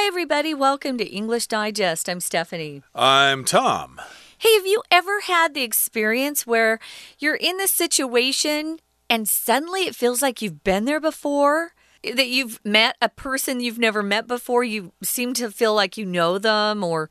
Hi, everybody. Welcome to English Digest. I'm Stephanie. I'm Tom. Hey, have you ever had the experience where you're in this situation and suddenly it feels like you've been there before? That you've met a person you've never met before, you seem to feel like you know them, or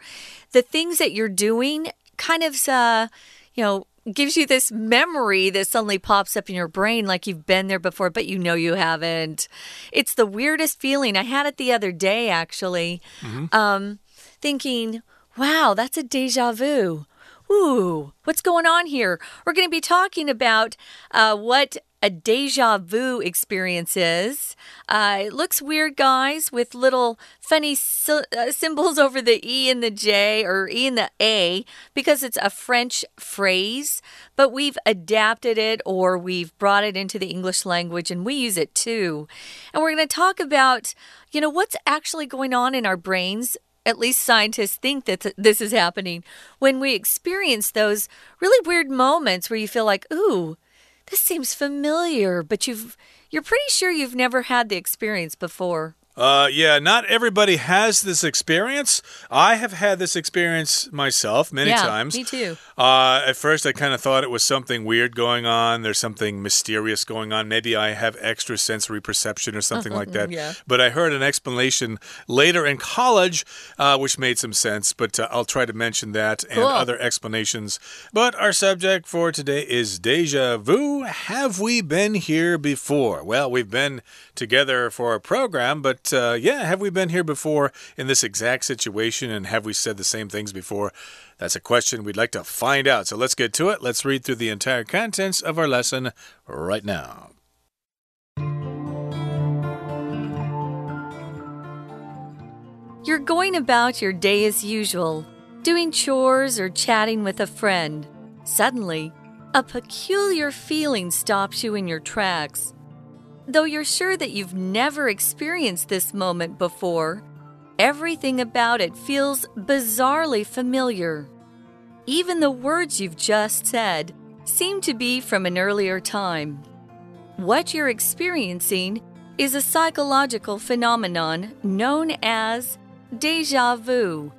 the things that you're doing kind of, uh, you know, gives you this memory that suddenly pops up in your brain like you've been there before, but you know you haven't. It's the weirdest feeling. I had it the other day, actually, mm -hmm. um, thinking, wow, that's a deja vu. Ooh, what's going on here? We're going to be talking about uh, what a deja vu experience is. Uh, it looks weird, guys, with little funny uh, symbols over the E and the J or E and the A because it's a French phrase, but we've adapted it or we've brought it into the English language and we use it too. And we're going to talk about, you know, what's actually going on in our brains at least scientists think that th this is happening when we experience those really weird moments where you feel like, ooh, this seems familiar, but you've you're pretty sure you've never had the experience before. Uh, yeah, not everybody has this experience. I have had this experience myself many yeah, times. Me too. Uh, at first, I kind of thought it was something weird going on. There's something mysterious going on. Maybe I have extra sensory perception or something like that. Yeah. But I heard an explanation later in college, uh, which made some sense. But uh, I'll try to mention that and other explanations. But our subject for today is deja vu. Have we been here before? Well, we've been together for a program, but uh, yeah, have we been here before in this exact situation? And have we said the same things before? That's a question we'd like to find out. So let's get to it. Let's read through the entire contents of our lesson right now. You're going about your day as usual, doing chores or chatting with a friend. Suddenly, a peculiar feeling stops you in your tracks. Though you're sure that you've never experienced this moment before, everything about it feels bizarrely familiar. Even the words you've just said seem to be from an earlier time. What you're experiencing is a psychological phenomenon known as deja vu,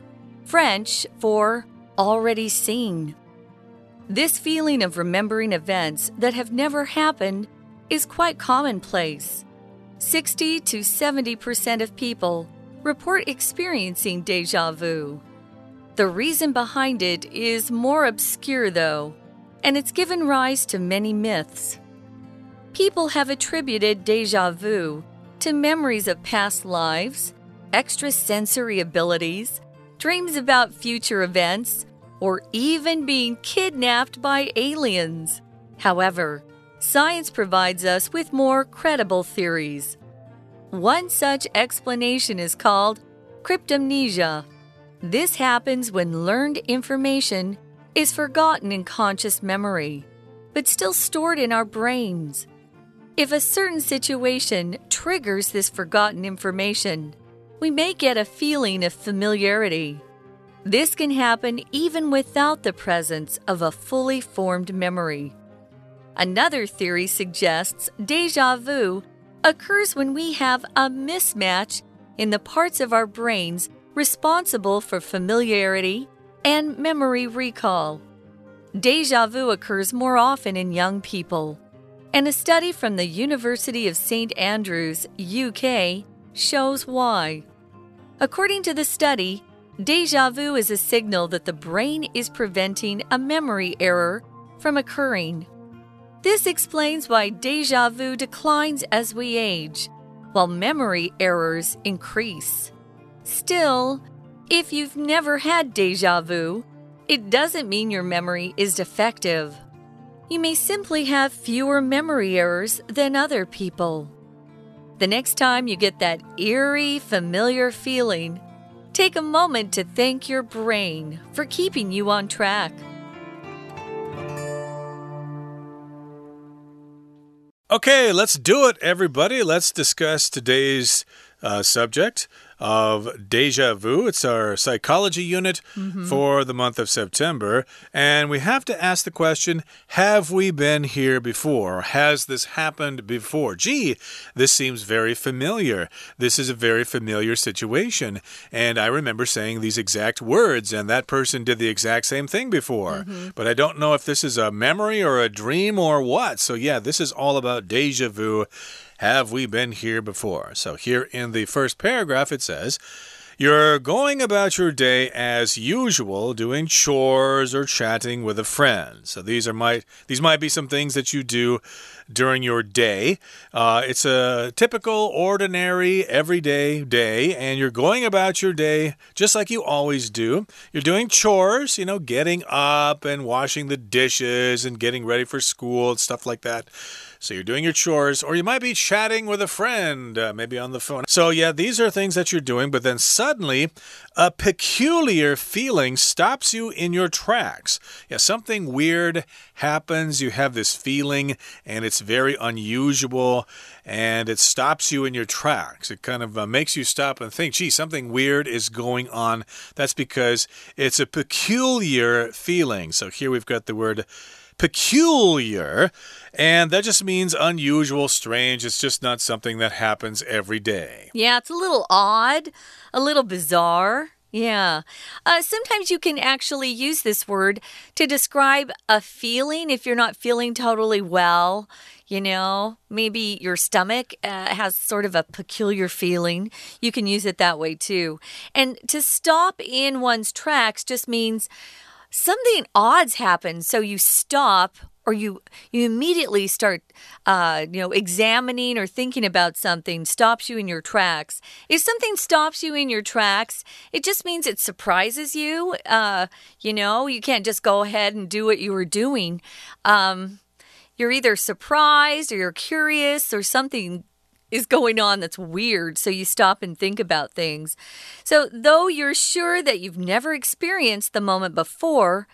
French for already seen. This feeling of remembering events that have never happened is quite commonplace. 60 to 70% of people report experiencing deja vu. The reason behind it is more obscure, though, and it's given rise to many myths. People have attributed deja vu to memories of past lives, extrasensory abilities, dreams about future events, or even being kidnapped by aliens. However, science provides us with more credible theories. One such explanation is called cryptomnesia. This happens when learned information is forgotten in conscious memory, but still stored in our brains. If a certain situation triggers this forgotten information, we may get a feeling of familiarity. This can happen even without the presence of a fully formed memory. Another theory suggests deja vu occurs when we have a mismatch in the parts of our brains responsible for familiarity and memory recall. Deja vu occurs more often in young people, and a study from the University of St. Andrews, UK, shows why. According to the study, deja vu is a signal that the brain is preventing a memory error from occurring. This explains why deja vu declines as we age, while memory errors increase. Still, if you've never had deja vu, it doesn't mean your memory is defective. You may simply have fewer memory errors than other people. The next time you get that eerie, familiar feeling, take a moment to thank your brain for keeping you on track. Okay, let's do it, everybody. Let's discuss today's uh, subject. of Deja Vu. It's our psychology unit mm -hmm. for the month of September. And we have to ask the question Have we been here before? Has this happened before? Gee, this seems very familiar. This is a very familiar situation. And I remember saying these exact words, and that person did the exact same thing before. Mm -hmm. But I don't know if this is a memory or a dream or what. So, yeah, this is all about deja vu. Have we been here before? So, here in the first paragraph, it says, you're going about your day as usual, doing chores or chatting with a friend. So these are might these might be some things that you do during your day. Uh, it's a typical, ordinary, everyday day, and you're going about your day just like you always do. You're doing chores, you know, getting up and washing the dishes and getting ready for school and stuff like that. So you're doing your chores, or you might be chatting with a friend, uh, maybe on the phone. So, yeah, these are things that you're doing, but then suddenly a peculiar feeling stops you in your tracks. Yeah, something weird happens. You have this feeling, and it's very unusual, and it stops you in your tracks. It kind of uh, makes you stop and think, gee, something weird is going on. That's because it's a peculiar feeling. So here we've got the word peculiar, and that just means unusual, strange. It's just not something that happens every day. Yeah, it's a little odd, a little bizarre. Yeah. Uh, sometimes you can actually use this word to describe a feeling if you're not feeling totally well. You know, maybe your stomach uh, has sort of a peculiar feeling. You can use it that way too. And to stop in one's tracks just means something odd's happened. So you stop or you you immediately start uh, you know examining or thinking about something stops you in your tracks if something stops you in your tracks it just means it surprises you uh, you know you can't just go ahead and do what you were doing um, you're either surprised or you're curious or something is going on that's weird, so you stop and think about things. So, though you're sure that you've never experienced the moment before,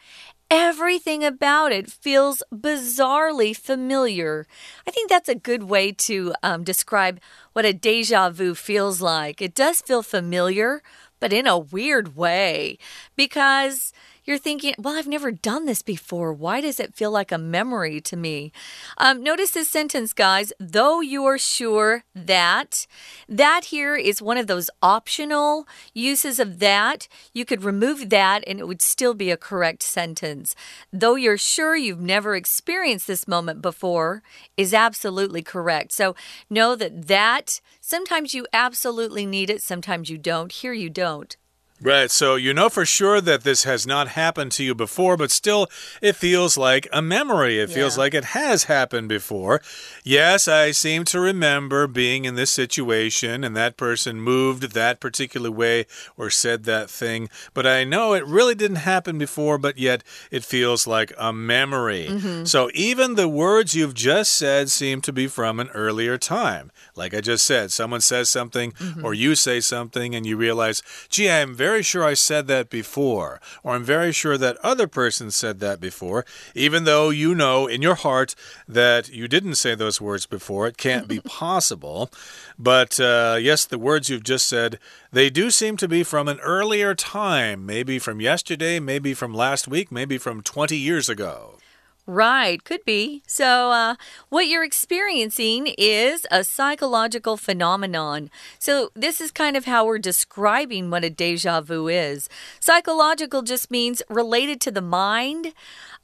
everything about it feels bizarrely familiar. I think that's a good way to um, describe what a deja vu feels like. It does feel familiar, but in a weird way because you're thinking, well, I've never done this before. Why does it feel like a memory to me? Um, notice this sentence, guys. Though you're sure that, that here is one of those optional uses of that. You could remove that and it would still be a correct sentence. Though you're sure you've never experienced this moment before is absolutely correct. So know that that sometimes you absolutely need it, sometimes you don't. Here you don't. Right, so you know for sure that this has not happened to you before, but still it feels like a memory. It yeah. feels like it has happened before. Yes, I seem to remember being in this situation and that person moved that particular way or said that thing, but I know it really didn't happen before, but yet it feels like a memory. Mm -hmm. So even the words you've just said seem to be from an earlier time. Like I just said, someone says something mm -hmm. or you say something and you realize, gee, I'm very sure I said that before, or I'm very sure that other person said that before, even though you know in your heart that you didn't say those words before. It can't be possible. But uh, yes, the words you've just said, they do seem to be from an earlier time, maybe from yesterday, maybe from last week, maybe from 20 years ago. Right, could be. So, uh, what you're experiencing is a psychological phenomenon. So, this is kind of how we're describing what a deja vu is. Psychological just means related to the mind.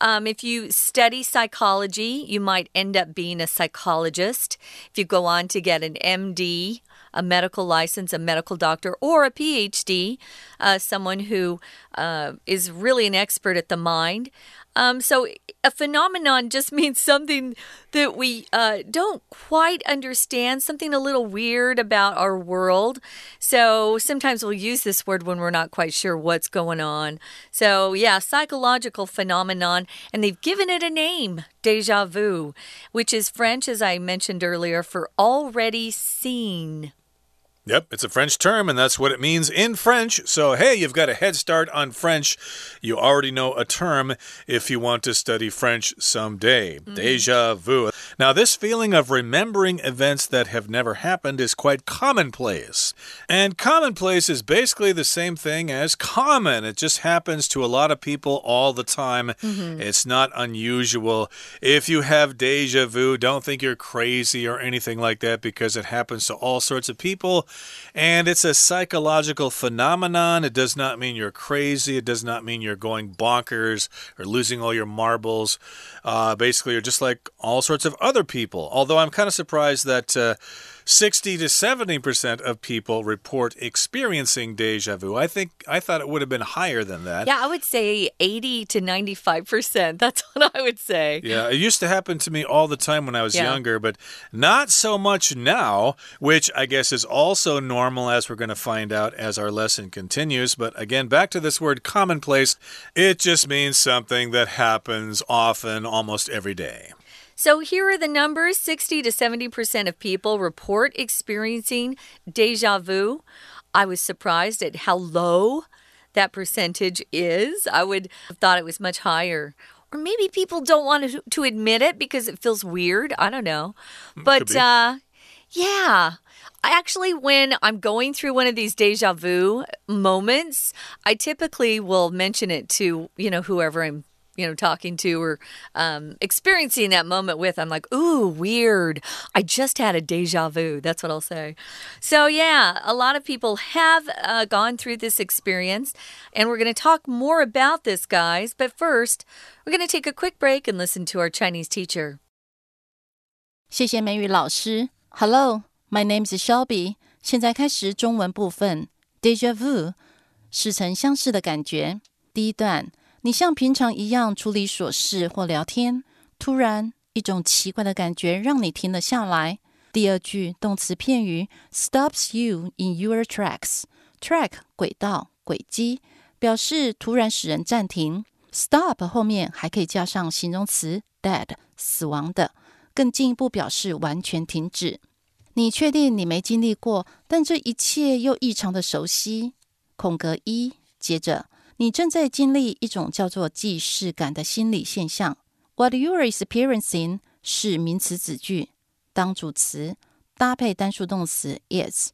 Um, if you study psychology, you might end up being a psychologist. If you go on to get an MD, a medical license, a medical doctor, or a PhD, uh, someone who uh, is really an expert at the mind. Um, so a phenomenon just means something that we uh, don't quite understand, something a little weird about our world. So sometimes we'll use this word when we're not quite sure what's going on. So, yeah, psychological phenomenon, and they've given it a name deja vu, which is French, as I mentioned earlier, for already seen. Yep, it's a French term, and that's what it means in French. So, hey, you've got a head start on French. You already know a term if you want to study French someday. Mm. Deja vu. Now, this feeling of remembering events that have never happened is quite commonplace. And commonplace is basically the same thing as common. It just happens to a lot of people all the time. Mm -hmm. It's not unusual. If you have deja vu, don't think you're crazy or anything like that because it happens to all sorts of people. And it's a psychological phenomenon. It does not mean you're crazy. It does not mean you're going bonkers or losing all your marbles. Uh, basically, you're just like all sorts of other people. Although I'm kind of surprised that. Uh, 60 to 70% of people report experiencing deja vu. I think I thought it would have been higher than that. Yeah, I would say 80 to 95%. That's what I would say. Yeah, it used to happen to me all the time when I was yeah. younger, but not so much now, which I guess is also normal as we're going to find out as our lesson continues. But again, back to this word commonplace, it just means something that happens often, almost every day. So here are the numbers 60 to 70% of people report experiencing deja vu. I was surprised at how low that percentage is. I would have thought it was much higher. Or maybe people don't want to, to admit it because it feels weird. I don't know. Hmm, but uh, yeah. I actually, when I'm going through one of these deja vu moments, I typically will mention it to, you know, whoever I'm you know, talking to or um, experiencing that moment with, I'm like, ooh, weird. I just had a deja vu. That's what I'll say. So, yeah, a lot of people have uh, gone through this experience, and we're going to talk more about this, guys. But first, we're going to take a quick break and listen to our Chinese teacher. 谢谢美语老师。Hello, my name is Shelby。现在开始中文部分。Deja vu，似曾相识的感觉。第一段。 你像平常一样处理琐事或聊天，突然一种奇怪的感觉让你停了下来。第二句动词片语 stops you in your tracks。track 轨道、轨迹，表示突然使人暂停。stop 后面还可以加上形容词 dead 死亡的，更进一步表示完全停止。你确定你没经历过，但这一切又异常的熟悉。空格一，接着。你正在经历一种叫做既视感的心理现象。What you are experiencing 是名词子句，当主词搭配单数动词 is。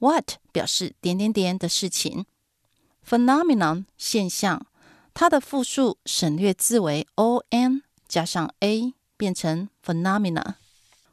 What 表示点点点的事情。Phenomenon 现象，它的复数省略字为 on 加上 a 变成 phenomena。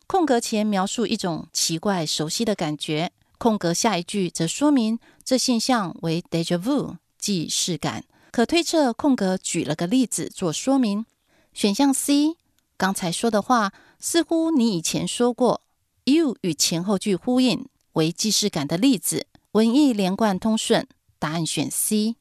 空格前描述一种奇怪熟悉的感觉，空格下一句则说明这现象为 deja vu。既视感，可推测空格举了个例子做说明。选项 C，刚才说的话似乎你以前说过。You 与前后句呼应，为既视感的例子，文意连贯通顺。答案选 C。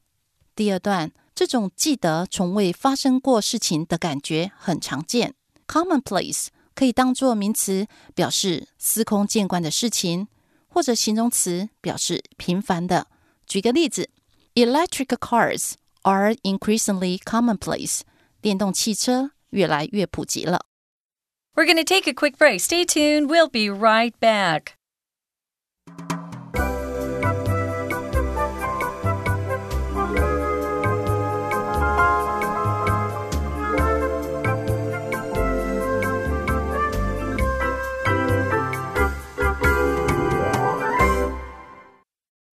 第二段，这种记得从未发生过事情的感觉很常见。Commonplace 可以当做名词，表示司空见惯的事情，或者形容词，表示平凡的。举个例子。Electric cars are increasingly commonplace. 电动汽车越来越普及了。We're going to take a quick break. Stay tuned. We'll be right back.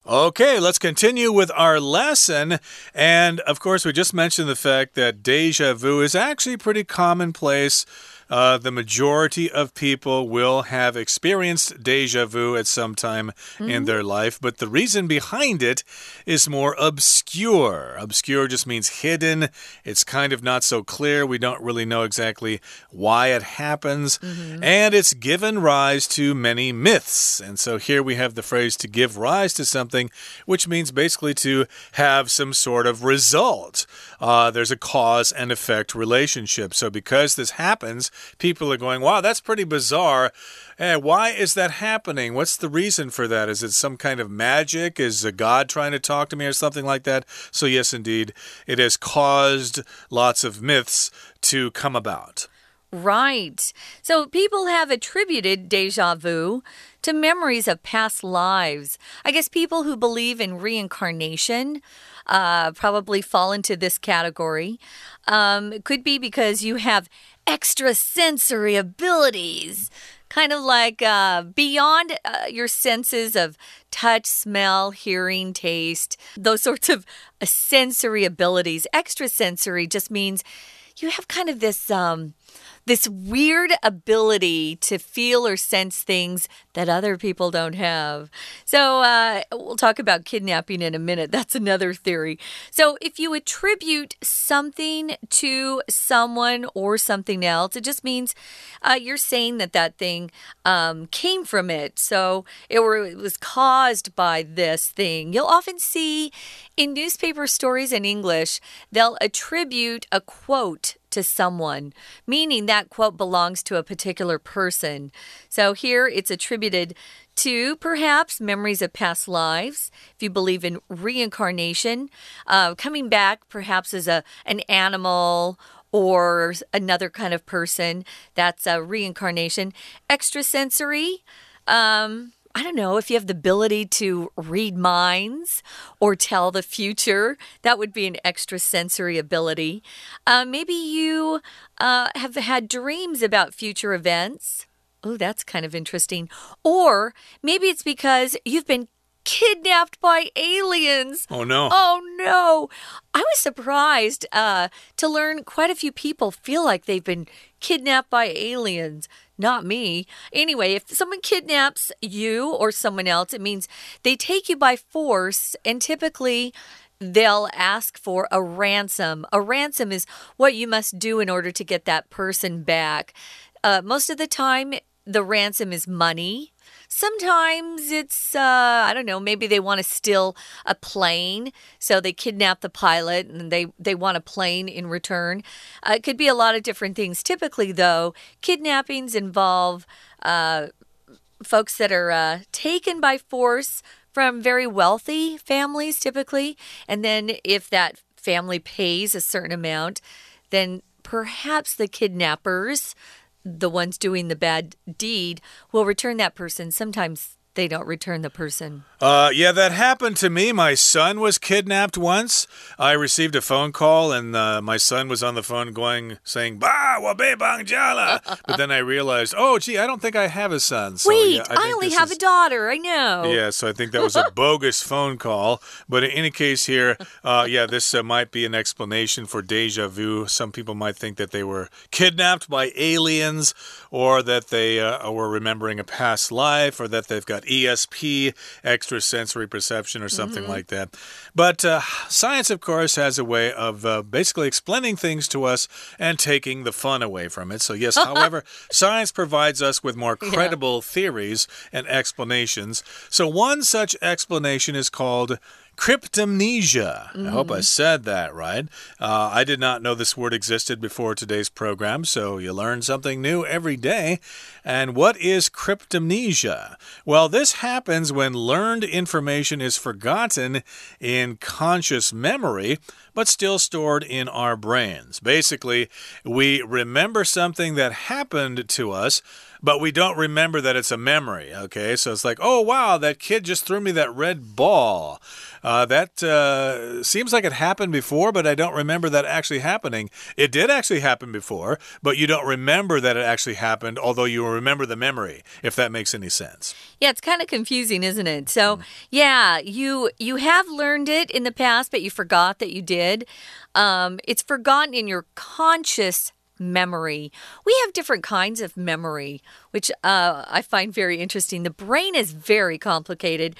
Okay, let's continue with our lesson. And of course, we just mentioned the fact that deja vu is actually pretty commonplace uh, the majority of people will have experienced deja vu at some time mm in mm-hmm. their life, but the reason behind it is more obscure. Obscure just means hidden, it's kind of not so clear. We don't really know exactly why it happens, mm -hmm. and it's given rise to many myths. And so here we have the phrase to give rise to something, which means basically to have some sort of result. Uh, there's a cause and effect relationship. So because this happens, people are going, wow, that's pretty bizarre. Hey, why is that happening? What's the reason for that? Is it some kind of magic? Is a God trying to talk to me or something like that? So, yes, indeed, it has caused lots of myths to come about. Right. So people have attributed deja vu to memories of past lives. I guess people who believe in reincarnation uh, probably fall into this category. Um, it could be because you have extrasensory abilities, kind of like uh, beyond uh, your senses of touch, smell, hearing, taste, those sorts of uh, sensory abilities. Extrasensory just means you have kind of this. Um, this weird ability to feel or sense things that other people don't have. So, uh, we'll talk about kidnapping in a minute. That's another theory. So, if you attribute something to someone or something else, it just means uh, you're saying that that thing um, came from it. So, it, were, it was caused by this thing. You'll often see in newspaper stories in English, they'll attribute a quote to someone, meaning that quote belongs to a particular person. So here it's attributed to perhaps memories of past lives. If you believe in reincarnation, uh, coming back perhaps as a an animal or another kind of person, that's a reincarnation. Extrasensory. Um, I don't know, if you have the ability to read minds or tell the future, that would be an extrasensory ability. Uh, maybe you uh, have had dreams about future events. Oh, that's kind of interesting. Or maybe it's because you've been kidnapped by aliens. Oh, no. Oh, no. I was surprised uh, to learn quite a few people feel like they've been kidnapped by aliens. Not me. Anyway, if someone kidnaps you or someone else, it means they take you by force, and typically they'll ask for a ransom. A ransom is what you must do in order to get that person back. Uh, most of the time, the ransom is money. Sometimes it's, uh, I don't know, maybe they want to steal a plane. So they kidnap the pilot and they, they want a plane in return. Uh, it could be a lot of different things. Typically, though, kidnappings involve uh, folks that are uh, taken by force from very wealthy families, typically. And then if that family pays a certain amount, then perhaps the kidnappers the ones doing the bad deed will return that person. Sometimes they don't return the person. Uh, yeah, that happened to me. My son was kidnapped once. I received a phone call, and uh, my son was on the phone going, saying, Ba, wabe bangjala. but then I realized, oh, gee, I don't think I have a son. So, Wait, yeah, I, I only have is... a daughter. I know. Yeah, so I think that was a bogus phone call. But in any case, here, uh, yeah, this uh, might be an explanation for deja vu. Some people might think that they were kidnapped by aliens, or that they uh, were remembering a past life, or that they've got ESP, extrasensory perception, or something mm -hmm. like that. But uh, science, of course, has a way of uh, basically explaining things to us and taking the fun away from it. So, yes, however, science provides us with more credible yeah. theories and explanations. So, one such explanation is called Cryptomnesia. Mm. I hope I mm-hmm. said that right. Uh, I did not know this word existed before today's program, so you learn something new every day. And what is cryptomnesia? Well, this happens when learned information is forgotten in conscious memory, but still stored in our brains. Basically, we remember something that happened to us but we don't remember that it's a memory. Okay, so it's like, oh wow, that kid just threw me that red ball. Uh, that uh, seems like it happened before, but I don't remember that actually happening. It did actually happen before, but you don't remember that it actually happened, although you remember the memory, if that makes any sense. Yeah, it's kind of confusing, isn't it? So, mm. yeah, you you have learned it in the past, but you forgot that you did. Um, it's forgotten in your conscious memory. We have different kinds of memory, which uh, I find very interesting. The brain is very complicated.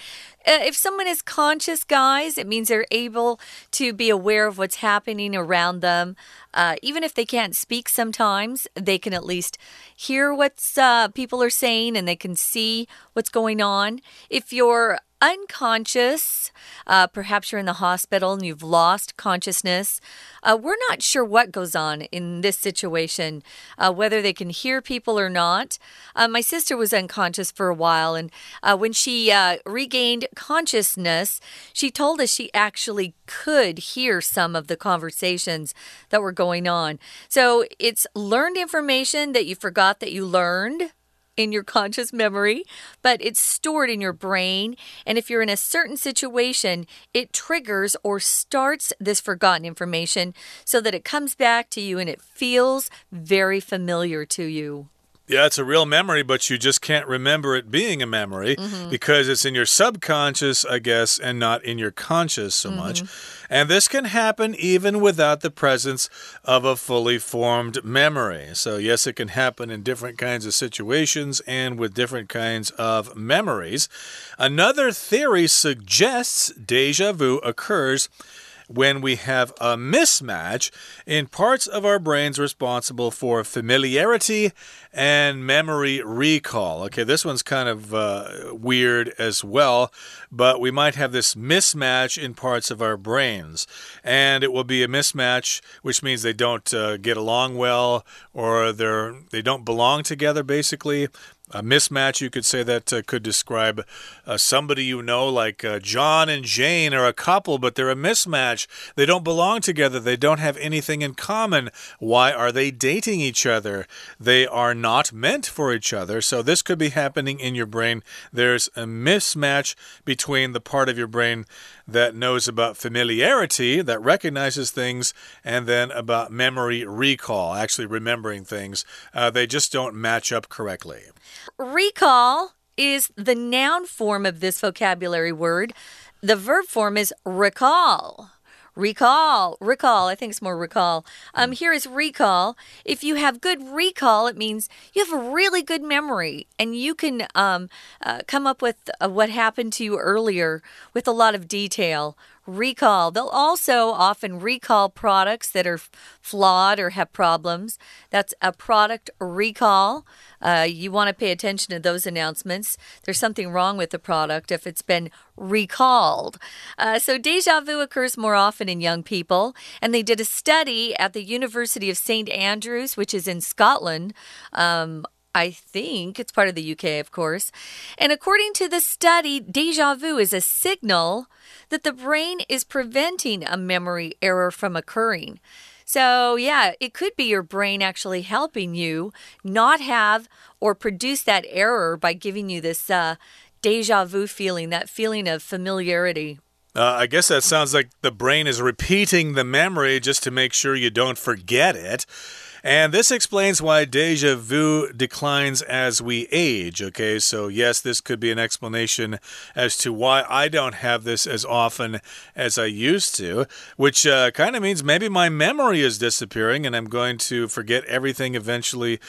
Uh, if someone is conscious, guys, it means they're able to be aware of what's happening around them. Uh, even if they can't speak sometimes, they can at least hear what uh, people are saying and they can see what's going on. If you're unconscious. Uh, perhaps you're in the hospital and you've lost consciousness. Uh, we're not sure what goes on in this situation, uh, whether they can hear people or not. Uh, my sister was unconscious for a while, and uh, when she regained consciousness, she told us she actually could hear some of the conversations that were going on. So it's learned information that you forgot that you learned in your conscious memory, but it's stored in your brain. And if you're in a certain situation, it triggers or starts this forgotten information so that it comes back to you and it feels very familiar to you. Yeah, it's a real memory, but you just can't remember it being a memory mm -hmm. because it's in your subconscious, I guess, and not in your conscious so mm -hmm. much. And this can happen even without the presence of a fully formed memory. So, yes, it can happen in different kinds of situations and with different kinds of memories. Another theory suggests deja vu occurs when we have a mismatch in parts of our brains responsible for familiarity and memory recall. Okay, this one's kind of uh, weird as well, but we might have this mismatch in parts of our brains. And it will be a mismatch, which means they don't uh, get along well or they're, they don't belong together, basically a mismatch, you could say that uh, could describe uh, somebody you know, like uh, John and Jane are a couple, but they're a mismatch. They don't belong together. They don't have anything in common. Why are they dating each other? They are not meant for each other. So, this could be happening in your brain. There's a mismatch between the part of your brain that knows about familiarity, that recognizes things, and then about memory recall, actually remembering things. Uh, they just don't match up correctly. Recall is the noun form of this vocabulary word. The verb form is recall. Recall, recall. I think it's more recall. Um, here is recall. If you have good recall, it means you have a really good memory and you can um, uh, come up with uh, what happened to you earlier with a lot of detail recall. They'll also often recall products that are flawed or have problems. That's a product recall. Uh, you want to pay attention to those announcements. There's something wrong with the product if it's been recalled. Uh, so, deja vu occurs more often in young people, and they did a study at the University of St. Andrews, which is in Scotland. Um, I think it's part of the UK, of course. And according to the study, deja vu is a signal that the brain is preventing a memory error from occurring. So, yeah, it could be your brain actually helping you not have or produce that error by giving you this uh, deja vu feeling, that feeling of familiarity. Uh, I guess that sounds like the brain is repeating the memory just to make sure you don't forget it. And this explains why deja vu declines as we age. Okay, so yes, this could be an explanation as to why I don't have this as often as I used to, which uh, kind of means maybe my memory is disappearing and I'm going to forget everything eventually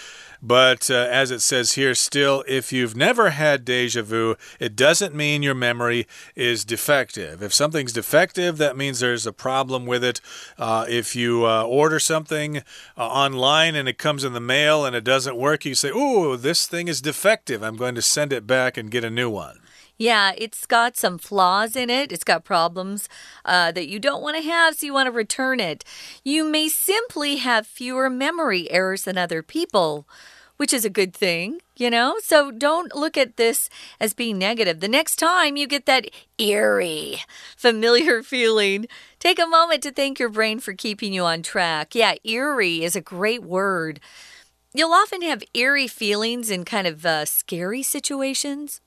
but uh, as it says here, still, if you've never had deja vu, it doesn't mean your memory is defective. If something's defective, that means there's a problem with it. Uh, if you uh, order something uh, online and it comes in the mail and it doesn't work, you say, Oh, this thing is defective. I'm going to send it back and get a new one. Yeah, it's got some flaws in it. It's got problems uh, that you don't want to have, so you want to return it. You may simply have fewer memory errors than other people which is a good thing, you know? So don't look at this as being negative. The next time you get that eerie, familiar feeling, take a moment to thank your brain for keeping you on track. Yeah, eerie is a great word. You'll often have eerie feelings in kind of uh, scary situations.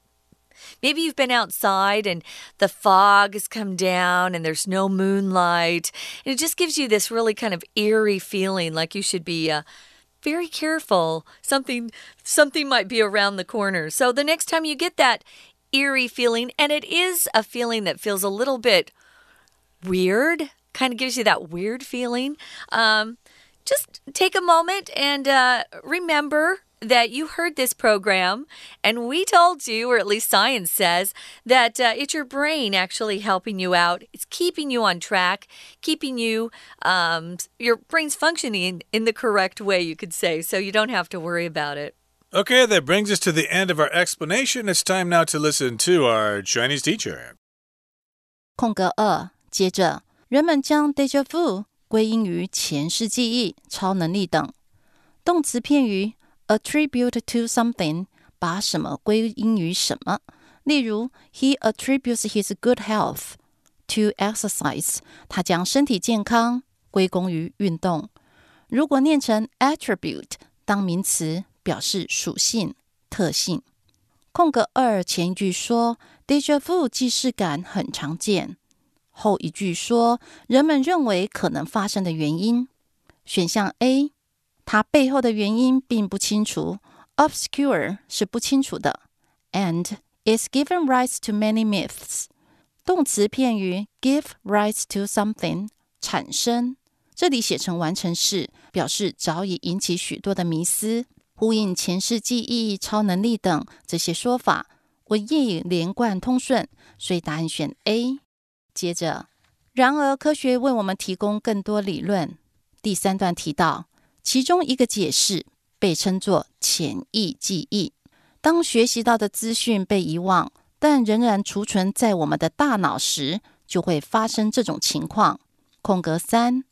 Maybe you've been outside and the fog has come down and there's no moonlight. And it just gives you this really kind of eerie feeling like you should be uh, very careful. Something something might be around the corner. So the next time you get that eerie feeling and it is a feeling that feels a little bit weird, kind of gives you that weird feeling. Um, just take a moment and uh, remember that you heard this program and we told you, or at least science says, that uh, it's your brain actually helping you out. It's keeping you on track, keeping you, um, your brain's functioning in the correct way, you could say, so you don't have to worry about it. Okay, that brings us to the end of our explanation. It's time now to listen to our Chinese teacher. 空格二，接着人们将 deja vu 归因于前世记忆、超能力等。动词片语 attribute to something，把什么归因于什么。例如，He attributes his good health to exercise。他将身体健康归功于运动。如果念成 attribute 当名词，表示属性、特性。空格二前一句说 déjà vu 既视感很常见，后一句说人们认为可能发生的原因。选项 A，它背后的原因并不清楚，obscure 是不清楚的，and is given rise to many myths。动词片语 give rise to something 产生，这里写成完成式，表示早已引起许多的迷思，呼应前世记忆、超能力等这些说法，文意连贯通顺，所以答案选 A。接着，然而科学为我们提供更多理论。第三段提到，其中一个解释被称作潜意记忆。当学习到的资讯被遗忘，但仍然储存在我们的大脑时，就会发生这种情况。空格三，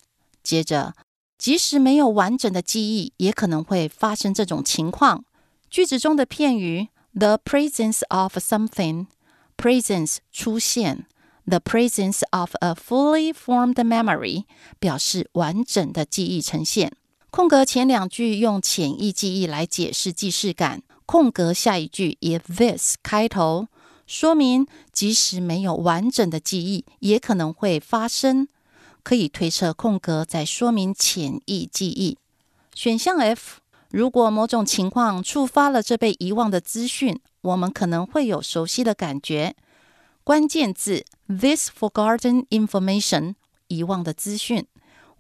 接着，即使没有完整的记忆，也可能会发生这种情况。句子中的片语 “the presence of something”，presence 出现。The presence of a fully formed memory 表示完整的记忆呈现。空格前两句用潜意记忆来解释既视感。空格下一句以 this 开头，说明即使没有完整的记忆，也可能会发生。可以推测空格在说明潜意记忆。选项 F，如果某种情况触发了这被遗忘的资讯，我们可能会有熟悉的感觉。关键字 this forgotten information 遗忘的资讯，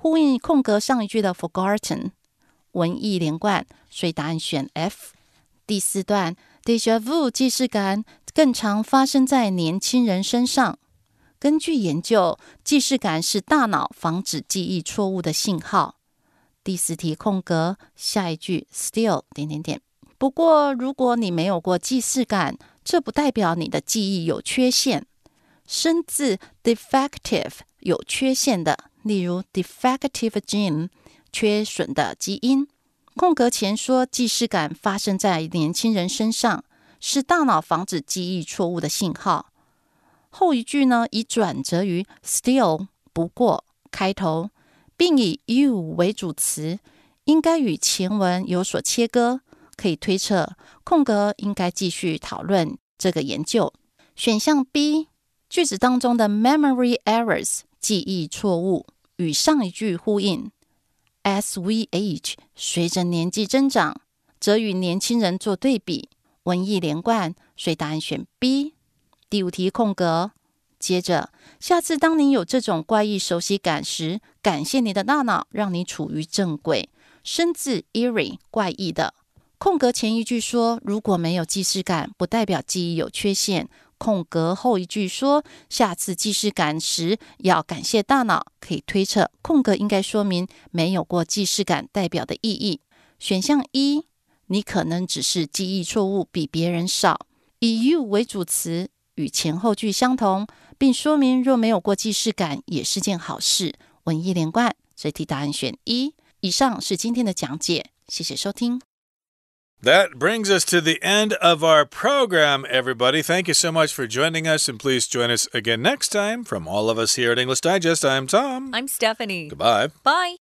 呼应空格上一句的 forgotten，文意连贯，所以答案选 F。第四段 déjà vu 既视感更常发生在年轻人身上。根据研究，既视感是大脑防止记忆错误的信号。第四题空格下一句 still 点点点。不过，如果你没有过既视感，这不代表你的记忆有缺陷。生字 defective 有缺陷的，例如 defective gene 缺损的基因。空格前说既视感发生在年轻人身上，是大脑防止记忆错误的信号。后一句呢，以转折于 still 不过开头，并以 you 为主词，应该与前文有所切割。可以推测，空格应该继续讨论这个研究。选项 B 句子当中的 memory errors 记忆错误与上一句呼应。As we age，随着年纪增长，则与年轻人做对比，文意连贯，所以答案选 B。第五题空格。接着，下次当你有这种怪异熟悉感时，感谢你的大脑让你处于正轨。生字 eerie 怪异的。空格前一句说，如果没有既视感，不代表记忆有缺陷。空格后一句说，下次既视感时要感谢大脑。可以推测，空格应该说明没有过既视感代表的意义。选项一，你可能只是记忆错误比别人少。以 you 为主词，与前后句相同，并说明若没有过既视感也是件好事。文意连贯，所以题答案选一。以上是今天的讲解，谢谢收听。That brings us to the end of our program, everybody. Thank you so much for joining us, and please join us again next time. From all of us here at English Digest, I'm Tom. I'm Stephanie. Goodbye. Bye.